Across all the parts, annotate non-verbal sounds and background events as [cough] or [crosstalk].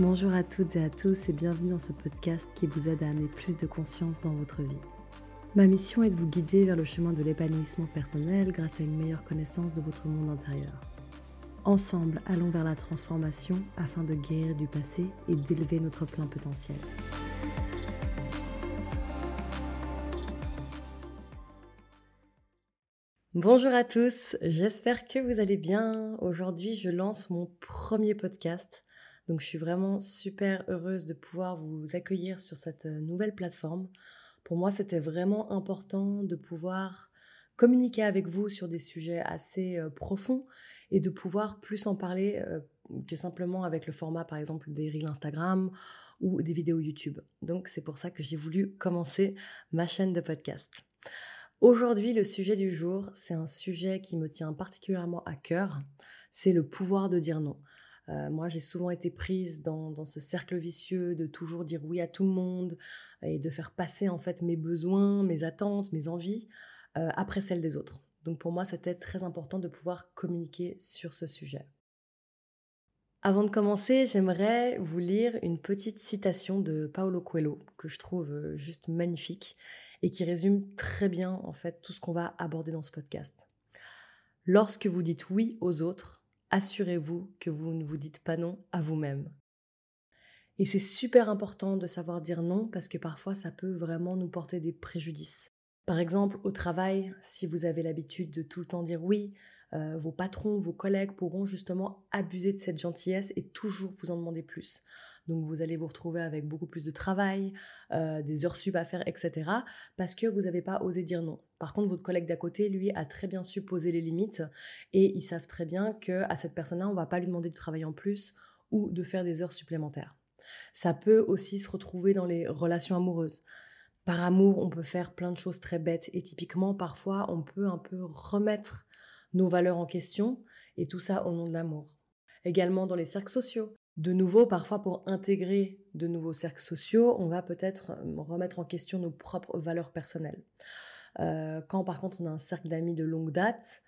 Bonjour à toutes et à tous et bienvenue dans ce podcast qui vous aide à amener plus de conscience dans votre vie. Ma mission est de vous guider vers le chemin de l'épanouissement personnel grâce à une meilleure connaissance de votre monde intérieur. Ensemble, allons vers la transformation afin de guérir du passé et d'élever notre plein potentiel. Bonjour à tous, j'espère que vous allez bien. Aujourd'hui, je lance mon premier podcast donc je suis vraiment super heureuse de pouvoir vous accueillir sur cette euh, nouvelle plateforme. Pour moi, c'était vraiment important de pouvoir communiquer avec vous sur des sujets assez euh, profonds et de pouvoir plus en parler euh, que simplement avec le format, par exemple, des reels Instagram ou des vidéos YouTube. Donc c'est pour ça que j'ai voulu commencer ma chaîne de podcast. Aujourd'hui, le sujet du jour, c'est un sujet qui me tient particulièrement à cœur, c'est le pouvoir de dire non. Euh, moi, j'ai souvent été prise dans, ce cercle vicieux de toujours dire oui à tout le monde et de faire passer en fait mes besoins, mes attentes, mes envies euh, après celles des autres. Donc pour moi, c'était très important de pouvoir communiquer sur ce sujet. Avant de commencer, j'aimerais vous lire une petite citation de Paolo Coelho que je trouve euh, juste magnifique et qui résume très bien en fait tout ce qu'on va aborder dans ce podcast. Lorsque vous dites oui aux autres, assurez-vous que vous ne vous dites pas non à vous-même. Et c'est super important de savoir dire non parce que parfois ça peut vraiment nous porter des préjudices. Par exemple, au travail, si vous avez l'habitude de tout le temps dire oui, euh, vos patrons, vos collègues pourront justement abuser de cette gentillesse et toujours vous en demander plus. Donc vous allez vous retrouver avec beaucoup plus de travail, euh, des heures sup à faire, etc. Parce que vous n'avez pas osé dire non. Par contre, votre collègue d'à côté, lui, a très bien su poser les limites et ils savent très bien que à cette personne-là, on ne va pas lui demander de travailler en plus ou de faire des heures supplémentaires. Ça peut aussi se retrouver dans les relations amoureuses. Par amour, on peut faire plein de choses très bêtes et typiquement, parfois, on peut un peu remettre nos valeurs en question et tout ça au nom de l'amour. Également dans les cercles sociaux. De nouveau, parfois pour intégrer de nouveaux cercles sociaux, on va peut-être euh, remettre en question nos propres valeurs personnelles. Euh, quand par contre on a un cercle d'amis de longue date,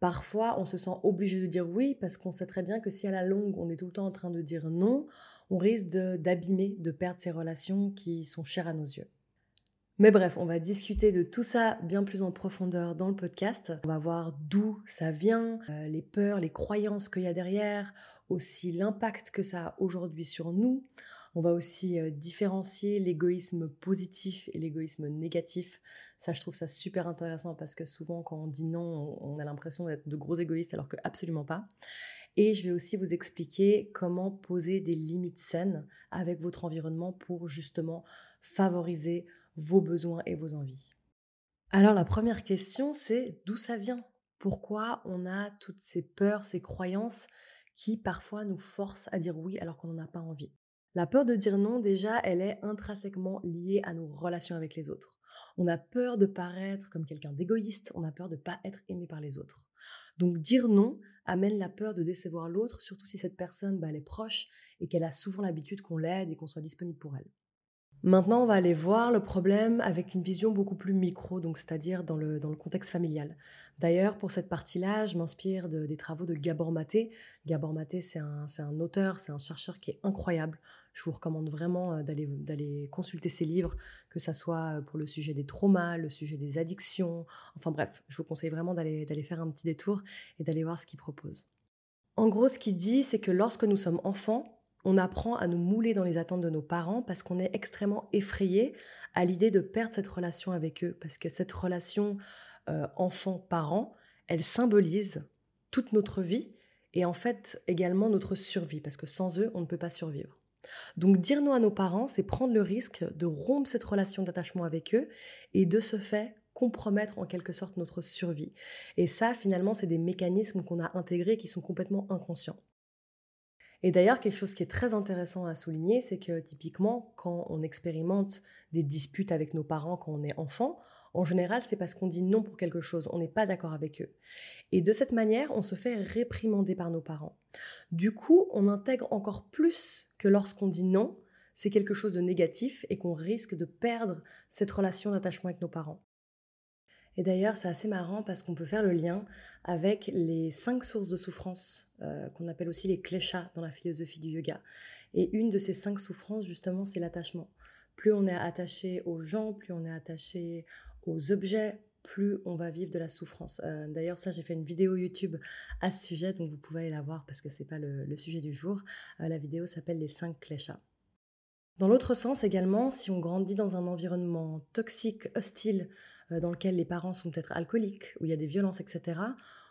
parfois on se sent obligé de dire oui parce qu'on sait très bien que si à la longue on est tout le temps en train de dire non, on risque d'abîmer, de, perdre ces relations qui sont chères à nos yeux. Mais bref, on va discuter de tout ça bien plus en profondeur dans le podcast. On va voir d'où ça vient, euh, les peurs, les croyances qu'il y a derrière, aussi l'impact que ça a aujourd'hui sur nous. On va aussi euh, différencier l'égoïsme positif et l'égoïsme négatif. Ça, je trouve ça super intéressant parce que souvent, quand on dit non, on a l'impression d'être de gros égoïstes alors que absolument pas. Et je vais aussi vous expliquer comment poser des limites saines avec votre environnement pour justement favoriser vos besoins et vos envies. Alors la première question, c'est d'où ça vient? Pourquoi on a toutes ces peurs, ces croyances qui parfois nous forcent à dire oui alors qu'on n'en a pas envie. La peur de dire non, déjà, elle est intrinsèquement liée à nos relations avec les autres. On a peur de paraître comme quelqu'un d'égoïste, on a peur de ne pas être aimé par les autres. Donc dire non amène la peur de décevoir l'autre, surtout si cette personne bah, elle est proche et qu'elle a souvent l'habitude qu'on l'aide et qu'on soit disponible pour elle. Maintenant, on va aller voir le problème avec une vision beaucoup plus micro, donc c'est-à-dire dans le, contexte familial. D'ailleurs, pour cette partie-là, je m'inspire des travaux de Gabor Maté. Gabor Maté, c'est un, auteur, c'est un chercheur qui est incroyable. Je vous recommande vraiment euh, d'aller consulter ses livres, que ce soit euh, pour le sujet des traumas, le sujet des addictions. Enfin bref, je vous conseille vraiment d'aller faire un petit détour et d'aller voir ce qu'il propose. En gros, ce qu'il dit, c'est que lorsque nous sommes enfants, on apprend à nous mouler dans les attentes de nos parents parce qu'on est extrêmement effrayé à l'idée de perdre cette relation avec eux, parce que cette relation euh, enfant-parent, elle symbolise toute notre vie et en fait également notre survie, parce que sans eux, on ne peut pas survivre. Donc dire non à nos parents, c'est prendre le risque de rompre cette relation d'attachement avec eux et de ce fait compromettre en quelque sorte notre survie. Et ça, finalement, c'est des mécanismes qu'on a intégrés qui sont complètement inconscients. Et d'ailleurs, quelque chose qui est très intéressant à souligner, c'est que typiquement, quand on expérimente des disputes avec nos parents quand on est enfant, en général, c'est parce qu'on dit non pour quelque chose, on n'est pas d'accord avec eux. Et de cette manière, on se fait réprimander par nos parents. Du coup, on intègre encore plus que lorsqu'on dit non, c'est quelque chose de négatif et qu'on risque de perdre cette relation d'attachement avec nos parents. Et d'ailleurs, c'est assez marrant parce qu'on peut faire le lien avec les cinq sources de souffrance, euh, qu'on appelle aussi les kleshas dans la philosophie du yoga. Et une de ces cinq souffrances, justement, c'est l'attachement. Plus on est attaché aux gens, plus on est attaché aux objets, plus on va vivre de la souffrance. Euh, d'ailleurs, ça, j'ai fait une vidéo YouTube à ce sujet, donc vous pouvez aller la voir parce que ce n'est pas le, sujet du jour. Euh, la vidéo s'appelle Les cinq kleshas. Dans l'autre sens également, si on grandit dans un environnement toxique, hostile, dans lequel les parents sont peut-être alcooliques, où il y a des violences, etc.,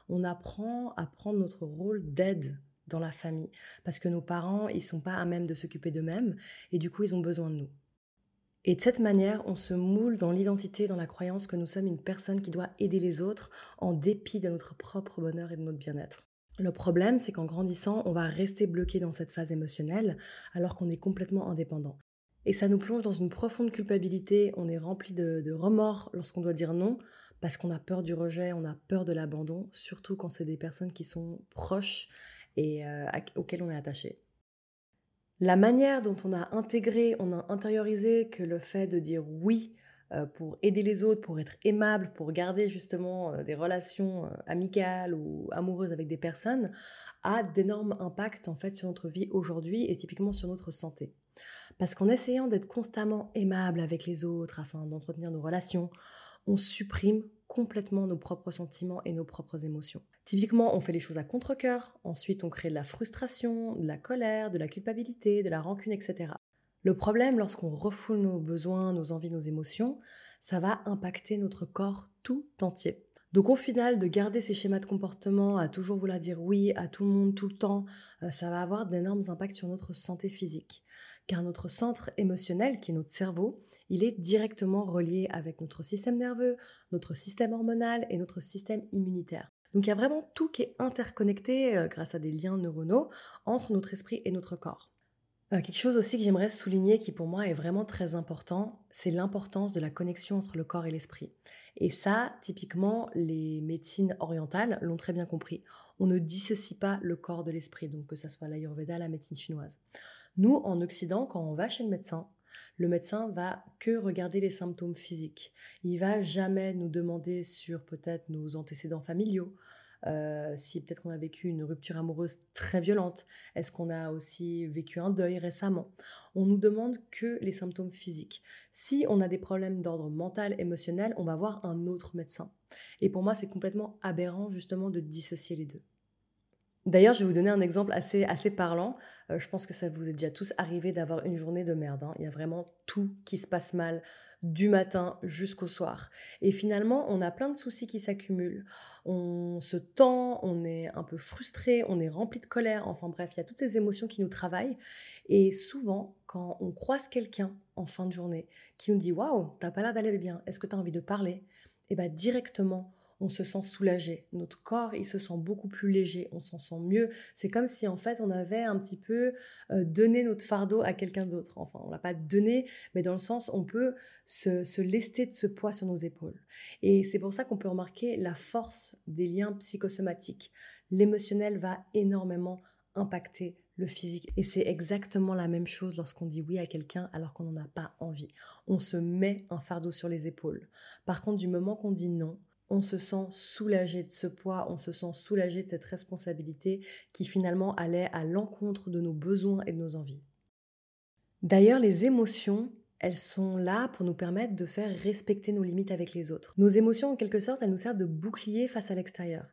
on apprend à prendre notre rôle d'aide dans la famille. Parce que nos parents, ils sont pas à même de s'occuper d'eux-mêmes, et du coup, ils ont besoin de nous. Et de cette manière, on se moule dans l'identité, dans la croyance que nous sommes une personne qui doit aider les autres en dépit de notre propre bonheur et de notre bien-être. Le problème, c'est qu'en grandissant, on va rester bloqué dans cette phase émotionnelle alors qu'on est complètement indépendant. Et ça nous plonge dans une profonde culpabilité, on est rempli de, remords lorsqu'on doit dire non, parce qu'on a peur du rejet, on a peur de l'abandon, surtout quand c'est des personnes qui sont proches et euh, auxquelles on est attaché. La manière dont on a intégré, on a intériorisé que le fait de dire oui euh, pour aider les autres, pour être aimable, pour garder justement euh, des relations amicales ou amoureuses avec des personnes, a d'énormes impacts en fait sur notre vie aujourd'hui et typiquement sur notre santé. Parce qu'en essayant d'être constamment aimable avec les autres afin d'entretenir nos relations, on supprime complètement nos propres sentiments et nos propres émotions. Typiquement, on fait les choses à contre-coeur, ensuite on crée de la frustration, de la colère, de la culpabilité, de la rancune, etc. Le problème, lorsqu'on refoule nos besoins, nos envies, nos émotions, ça va impacter notre corps tout entier. Donc au final, de garder ces schémas de comportement, à toujours vouloir dire oui à tout le monde tout le temps, euh, ça va avoir d'énormes impacts sur notre santé physique car notre centre émotionnel, qui est notre cerveau, il est directement relié avec notre système nerveux, notre système hormonal et notre système immunitaire. Donc il y a vraiment tout qui est interconnecté euh, grâce à des liens neuronaux entre notre esprit et notre corps. Euh, quelque chose aussi que j'aimerais souligner qui pour moi est vraiment très important, c'est l'importance de la connexion entre le corps et l'esprit. Et ça, typiquement, les médecines orientales l'ont très bien compris. On ne dissocie pas le corps de l'esprit, donc que ce soit l'ayurveda, la médecine chinoise. Nous, en Occident, quand on va chez le médecin, le médecin va que regarder les symptômes physiques. Il va jamais nous demander sur peut-être nos antécédents familiaux, euh, si peut-être qu'on a vécu une rupture amoureuse très violente, est-ce qu'on a aussi vécu un deuil récemment? On nous demande que les symptômes physiques. Si on a des problèmes d'ordre mental, émotionnel, on va voir un autre médecin. Et pour moi, c'est complètement aberrant justement de dissocier les deux. D'ailleurs, je vais vous donner un exemple assez, parlant. Euh, je pense que ça vous est déjà tous arrivé d'avoir une journée de merde. Hein. Il y a vraiment tout qui se passe mal du matin jusqu'au soir. Et finalement, on a plein de soucis qui s'accumulent. On se tend, on est un peu frustré, on est rempli de colère. Enfin bref, il y a toutes ces émotions qui nous travaillent. Et souvent, quand on croise quelqu'un en fin de journée qui nous dit Waouh, t'as pas l'air d'aller bien, est-ce que tu as envie de parler? Et eh bien directement, on se sent soulagé. Notre corps, il se sent beaucoup plus léger, on s'en sent mieux. C'est comme si en fait on avait un petit peu euh, donné notre fardeau à quelqu'un d'autre. Enfin, on l'a pas donné, mais dans le sens on peut se, se lester de ce poids sur nos épaules. Et c'est pour ça qu'on peut remarquer la force des liens psychosomatiques. L'émotionnel va énormément impacter le physique. Et c'est exactement la même chose lorsqu'on dit oui à quelqu'un alors qu'on n'en a pas envie. On se met un fardeau sur les épaules. Par contre, du moment qu'on dit non, on se sent soulagé de ce poids, on se sent soulagé de cette responsabilité qui finalement allait à l'encontre de nos besoins et de nos envies. D'ailleurs, les émotions, elles sont là pour nous permettre de faire respecter nos limites avec les autres. Nos émotions, en quelque sorte, elles nous servent de bouclier face à l'extérieur.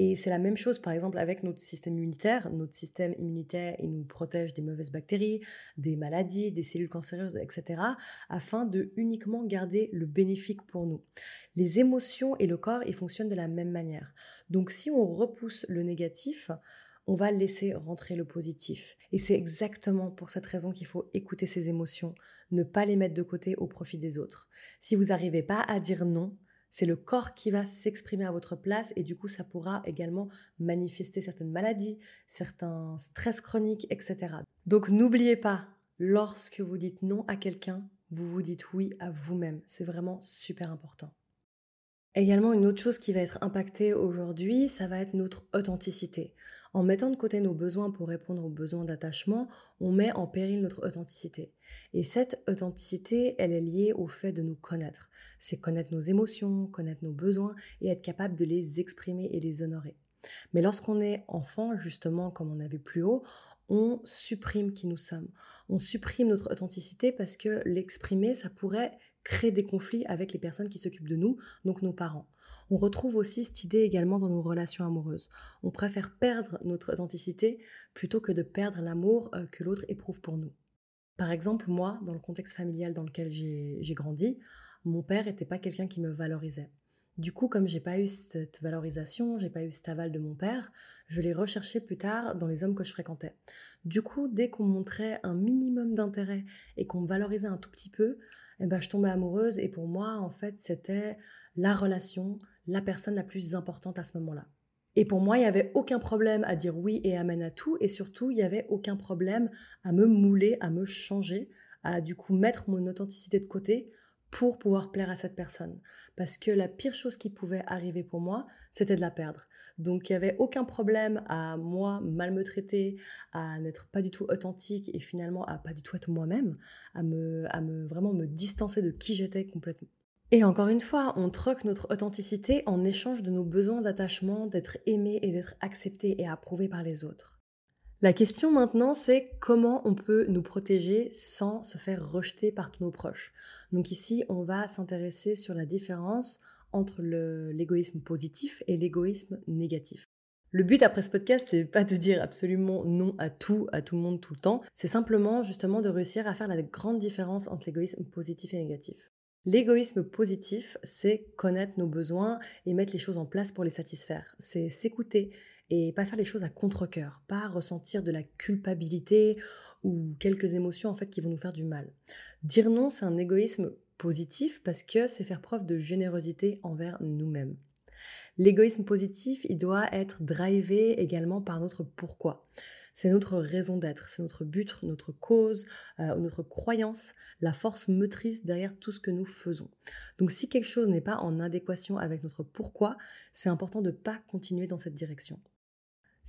Et c'est la même chose, par exemple, avec notre système immunitaire. Notre système immunitaire, il nous protège des mauvaises bactéries, des maladies, des cellules cancéreuses, etc., afin de uniquement garder le bénéfique pour nous. Les émotions et le corps, ils fonctionnent de la même manière. Donc, si on repousse le négatif, on va laisser rentrer le positif. Et c'est exactement pour cette raison qu'il faut écouter ses émotions, ne pas les mettre de côté au profit des autres. Si vous n'arrivez pas à dire non, c'est le corps qui va s'exprimer à votre place et du coup ça pourra également manifester certaines maladies, certains stress chroniques, etc. Donc n'oubliez pas, lorsque vous dites non à quelqu'un, vous vous dites oui à vous-même. C'est vraiment super important. Également, une autre chose qui va être impactée aujourd'hui, ça va être notre authenticité. En mettant de côté nos besoins pour répondre aux besoins d'attachement, on met en péril notre authenticité. Et cette authenticité, elle est liée au fait de nous connaître. C'est connaître nos émotions, connaître nos besoins et être capable de les exprimer et les honorer. Mais lorsqu'on est enfant, justement, comme on a vu plus haut, on supprime qui nous sommes. On supprime notre authenticité parce que l'exprimer, ça pourrait créer des conflits avec les personnes qui s'occupent de nous, donc nos parents. On retrouve aussi cette idée également dans nos relations amoureuses. On préfère perdre notre authenticité plutôt que de perdre l'amour euh, que l'autre éprouve pour nous. Par exemple, moi, dans le contexte familial dans lequel j'ai grandi, mon père n'était pas quelqu'un qui me valorisait. Du coup, comme j'ai pas eu cette valorisation, j'ai pas eu cet aval de mon père, je l'ai recherché plus tard dans les hommes que je fréquentais. Du coup, dès qu'on montrait un minimum d'intérêt et qu'on me valorisait un tout petit peu, eh ben, je tombais amoureuse et pour moi, en fait, c'était la relation, la personne la plus importante à ce moment-là. Et pour moi, il n'y avait aucun problème à dire oui et amen à tout, et surtout, il n'y avait aucun problème à me mouler, à me changer, à du coup mettre mon authenticité de côté pour pouvoir plaire à cette personne. Parce que la pire chose qui pouvait arriver pour moi, c'était de la perdre. Donc il n'y avait aucun problème à moi mal me traiter, à n'être pas du tout authentique et finalement à pas du tout être moi-même, à à me vraiment me distancer de qui j'étais complètement. Et encore une fois, on troque notre authenticité en échange de nos besoins d'attachement, d'être aimé et d'être accepté et approuvé par les autres. La question maintenant, c'est comment on peut nous protéger sans se faire rejeter par tous nos proches. Donc ici, on va s'intéresser sur la différence entre l'égoïsme positif et l'égoïsme négatif. Le but après ce podcast, c'est pas de dire absolument non à tout, à tout le monde, tout le temps. C'est simplement justement de réussir à faire la grande différence entre l'égoïsme positif et négatif. L'égoïsme positif, c'est connaître nos besoins et mettre les choses en place pour les satisfaire. C'est s'écouter, et pas faire les choses à contre-coeur, pas ressentir de la culpabilité ou quelques émotions en fait qui vont nous faire du mal. Dire non, c'est un égoïsme positif parce que c'est faire preuve de générosité envers nous-mêmes. L'égoïsme positif, il doit être drivé également par notre pourquoi. C'est notre raison d'être, c'est notre but, notre cause, euh, notre croyance, la force motrice derrière tout ce que nous faisons. Donc si quelque chose n'est pas en adéquation avec notre pourquoi, c'est important de ne pas continuer dans cette direction.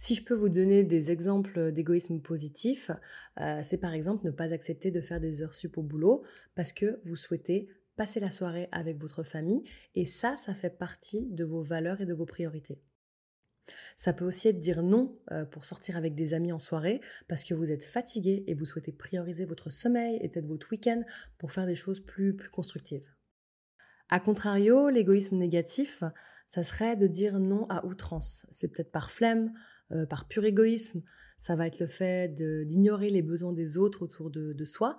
Si je peux vous donner des exemples d'égoïsme positif, euh, c'est par exemple ne pas accepter de faire des heures sup au boulot parce que vous souhaitez passer la soirée avec votre famille et ça, ça fait partie de vos valeurs et de vos priorités. Ça peut aussi être dire non euh, pour sortir avec des amis en soirée parce que vous êtes fatigué et vous souhaitez prioriser votre sommeil et peut-être votre week-end pour faire des choses plus, plus constructives. A contrario, l'égoïsme négatif, ça serait de dire non à outrance. C'est peut-être par flemme, euh, par pur égoïsme. Ça va être le fait d'ignorer les besoins des autres autour de, soi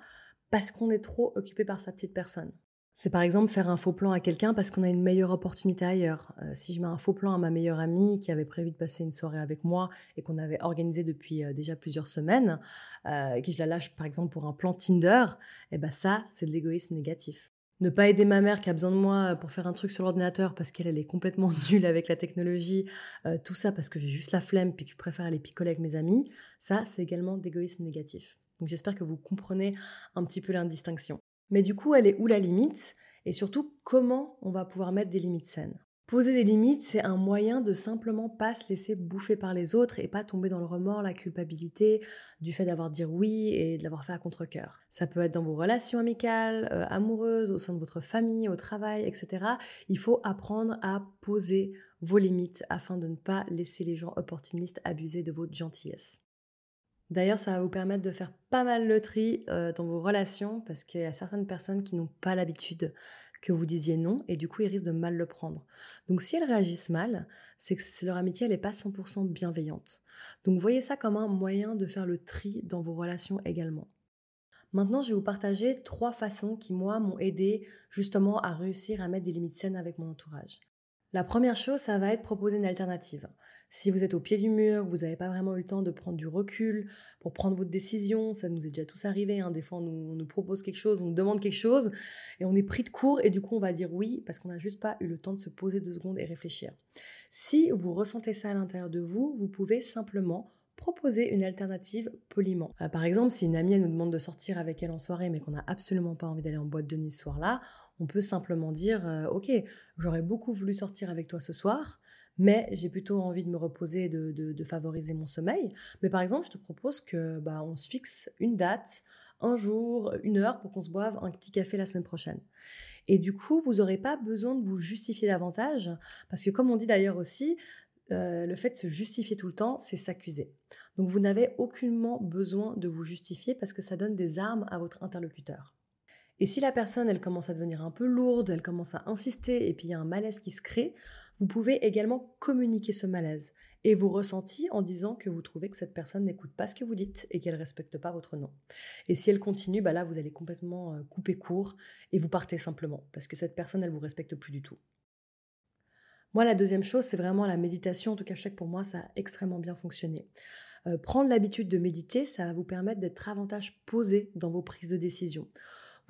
parce qu'on est trop occupé par sa petite personne. C'est par exemple faire un faux plan à quelqu'un parce qu'on a une meilleure opportunité ailleurs. Euh, si je mets un faux plan à ma meilleure amie qui avait prévu de passer une soirée avec moi et qu'on avait organisé depuis euh, déjà plusieurs semaines, et que je la lâche par exemple pour un plan Tinder, et eh ben ça, c'est de l'égoïsme négatif ne pas aider ma mère qui a besoin de moi pour faire un truc sur l'ordinateur parce qu'elle est complètement [laughs] nulle avec la technologie, euh, tout ça parce que j'ai juste la flemme puis que je préfère aller picoler avec mes amis, ça c'est également d'égoïsme négatif. Donc j'espère que vous comprenez un petit peu l'indistinction. Mais du coup, elle est où la limite? Et surtout comment on va pouvoir mettre des limites saines? Poser des limites, c'est un moyen de simplement pas se laisser bouffer par les autres et pas tomber dans le remords, la culpabilité du fait d'avoir dit oui et de l'avoir fait à contre-coeur. Ça peut être dans vos relations amicales, euh, amoureuses, au sein de votre famille, au travail, etc. Il faut apprendre à poser vos limites afin de ne pas laisser les gens opportunistes abuser de votre gentillesse. D'ailleurs, ça va vous permettre de faire pas mal le tri euh, dans vos relations parce qu'il y a certaines personnes qui n'ont pas l'habitude que vous disiez non et du coup ils risquent de mal le prendre. Donc si elles réagissent mal, c'est que leur amitié n'est pas 100% bienveillante. Donc voyez ça comme un moyen de faire le tri dans vos relations également. Maintenant, je vais vous partager trois façons qui, moi, m'ont aidé justement à réussir à mettre des limites saines avec mon entourage. La première chose, ça va être proposer une alternative. Si vous êtes au pied du mur, vous n'avez pas vraiment eu le temps de prendre du recul pour prendre votre décision, ça nous est déjà tous arrivé. Hein. Des fois, on nous, propose quelque chose, on nous demande quelque chose, et on est pris de court, et du coup, on va dire oui parce qu'on n'a juste pas eu le temps de se poser deux secondes et réfléchir. Si vous ressentez ça à l'intérieur de vous, vous pouvez simplement proposer une alternative poliment. Euh, par exemple, si une amie nous demande de sortir avec elle en soirée mais qu'on n'a absolument pas envie d'aller en boîte de nuit ce soir-là, On peut simplement dire, euh, ok, j'aurais beaucoup voulu sortir avec toi ce soir, mais j'ai plutôt envie de me reposer, de, de, favoriser mon sommeil. Mais par exemple, je te propose que bah, on se fixe une date, un jour, une heure pour qu'on se boive un petit café la semaine prochaine. Et du coup, vous n'aurez pas besoin de vous justifier davantage, parce que comme on dit d'ailleurs aussi, euh, le fait de se justifier tout le temps, c'est s'accuser. Donc vous n'avez aucunement besoin de vous justifier parce que ça donne des armes à votre interlocuteur. Et si la personne, elle commence à devenir un peu lourde, elle commence à insister et puis il y a un malaise qui se crée, vous pouvez également communiquer ce malaise et vos ressentis en disant que vous trouvez que cette personne n'écoute pas ce que vous dites et qu'elle ne respecte pas votre nom. Et si elle continue, bah là, vous allez complètement euh, couper court et vous partez simplement parce que cette personne, elle vous respecte plus du tout. Moi, la deuxième chose, c'est vraiment la méditation. En tout cas, je pour moi, ça a extrêmement bien fonctionné. Euh, prendre l'habitude de méditer, ça va vous permettre d'être davantage posé dans vos prises de décision.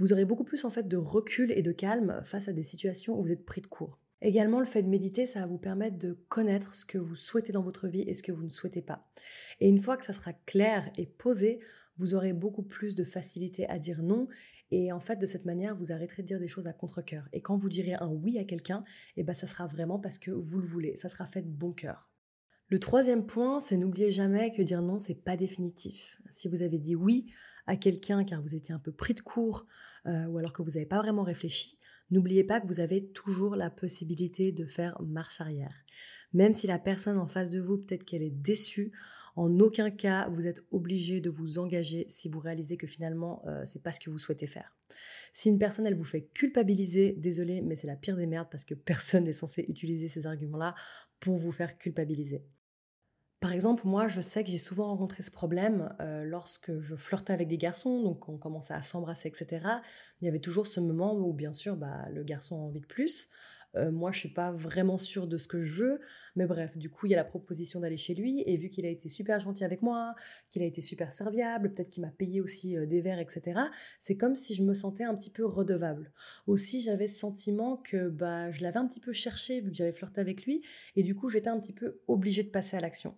Vous aurez beaucoup plus en fait de recul et de calme face à des situations où vous êtes pris de court. Également, le fait de méditer, ça va vous permettre de connaître ce que vous souhaitez dans votre vie et ce que vous ne souhaitez pas. Et une fois que ça sera clair et posé, vous aurez beaucoup plus de facilité à dire non. Et en fait, de cette manière, vous arrêterez de dire des choses à contre-coeur. Et quand vous direz un oui à quelqu'un, eh ben, ça sera vraiment parce que vous le voulez. Ça sera fait de bon cœur. Le troisième point, c'est n'oubliez jamais que dire non, c'est pas définitif. Si vous avez dit oui à quelqu'un car vous étiez un peu pris de court euh, ou alors que vous n'avez pas vraiment réfléchi, n'oubliez pas que vous avez toujours la possibilité de faire marche arrière. Même si la personne en face de vous, peut-être qu'elle est déçue, en aucun cas vous êtes obligé de vous engager si vous réalisez que finalement euh, c'est pas ce que vous souhaitez faire. Si une personne elle vous fait culpabiliser, désolé, mais c'est la pire des merdes parce que [laughs] personne n'est censé utiliser ces arguments-là pour vous faire culpabiliser. Par exemple, moi, je sais que j'ai souvent rencontré ce problème euh, lorsque je flirtais avec des garçons, donc on commençait à s'embrasser, etc. Il y avait toujours ce moment où, bien sûr, bah, le garçon a envie de plus. Euh, moi, je suis pas vraiment sûre de ce que je veux, mais bref, du coup, il y a la proposition d'aller chez lui, et vu qu'il a été super gentil avec moi, qu'il a été super serviable, peut-être qu'il m'a payé aussi euh, des verres, etc. C'est comme si je me sentais un petit peu redevable. Aussi, j'avais ce sentiment que bah, je l'avais un petit peu cherché vu que j'avais flirté avec lui, et du coup, j'étais un petit peu obligée de passer à l'action.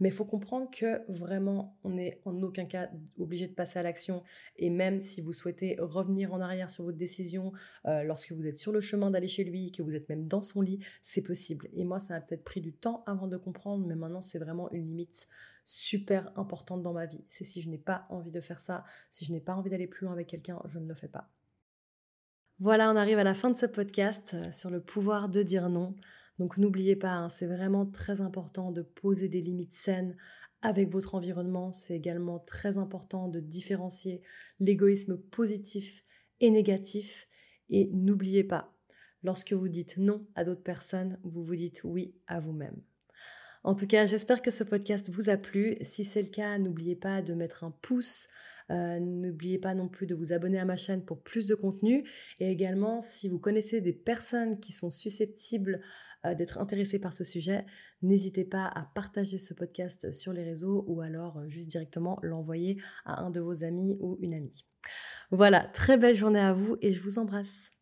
Mais il faut comprendre que vraiment, on n'est en aucun cas obligé de passer à l'action. Et même si vous souhaitez revenir en arrière sur votre décision, euh, lorsque vous êtes sur le chemin d'aller chez lui, que vous êtes même dans son lit, c'est possible. Et moi, ça a peut-être pris du temps avant de comprendre, mais maintenant, c'est vraiment une limite super importante dans ma vie. C'est si je n'ai pas envie de faire ça, si je n'ai pas envie d'aller plus loin avec quelqu'un, je ne le fais pas. Voilà, on arrive à la fin de ce podcast euh, sur le pouvoir de dire non. Donc n'oubliez pas, hein, c'est vraiment très important de poser des limites saines avec votre environnement. C'est également très important de différencier l'égoïsme positif et négatif. Et n'oubliez pas, lorsque vous dites non à d'autres personnes, vous vous dites oui à vous-même. En tout cas, j'espère que ce podcast vous a plu. Si c'est le cas, n'oubliez pas de mettre un pouce. Euh, n'oubliez pas non plus de vous abonner à ma chaîne pour plus de contenu. Et également, si vous connaissez des personnes qui sont susceptibles d'être intéressé par ce sujet, n'hésitez pas à partager ce podcast sur les réseaux ou alors euh, juste directement l'envoyer à un de vos amis ou une amie. Voilà, très belle journée à vous et je vous embrasse.